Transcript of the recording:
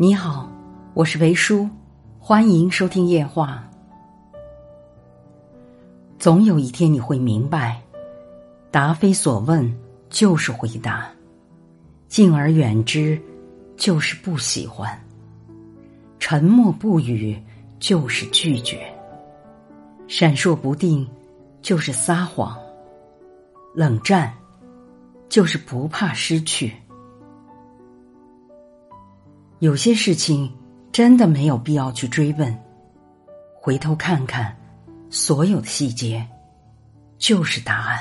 你好，我是维叔，欢迎收听夜话。总有一天你会明白，答非所问就是回答，敬而远之就是不喜欢，沉默不语就是拒绝，闪烁不定就是撒谎，冷战就是不怕失去。有些事情真的没有必要去追问，回头看看，所有的细节就是答案。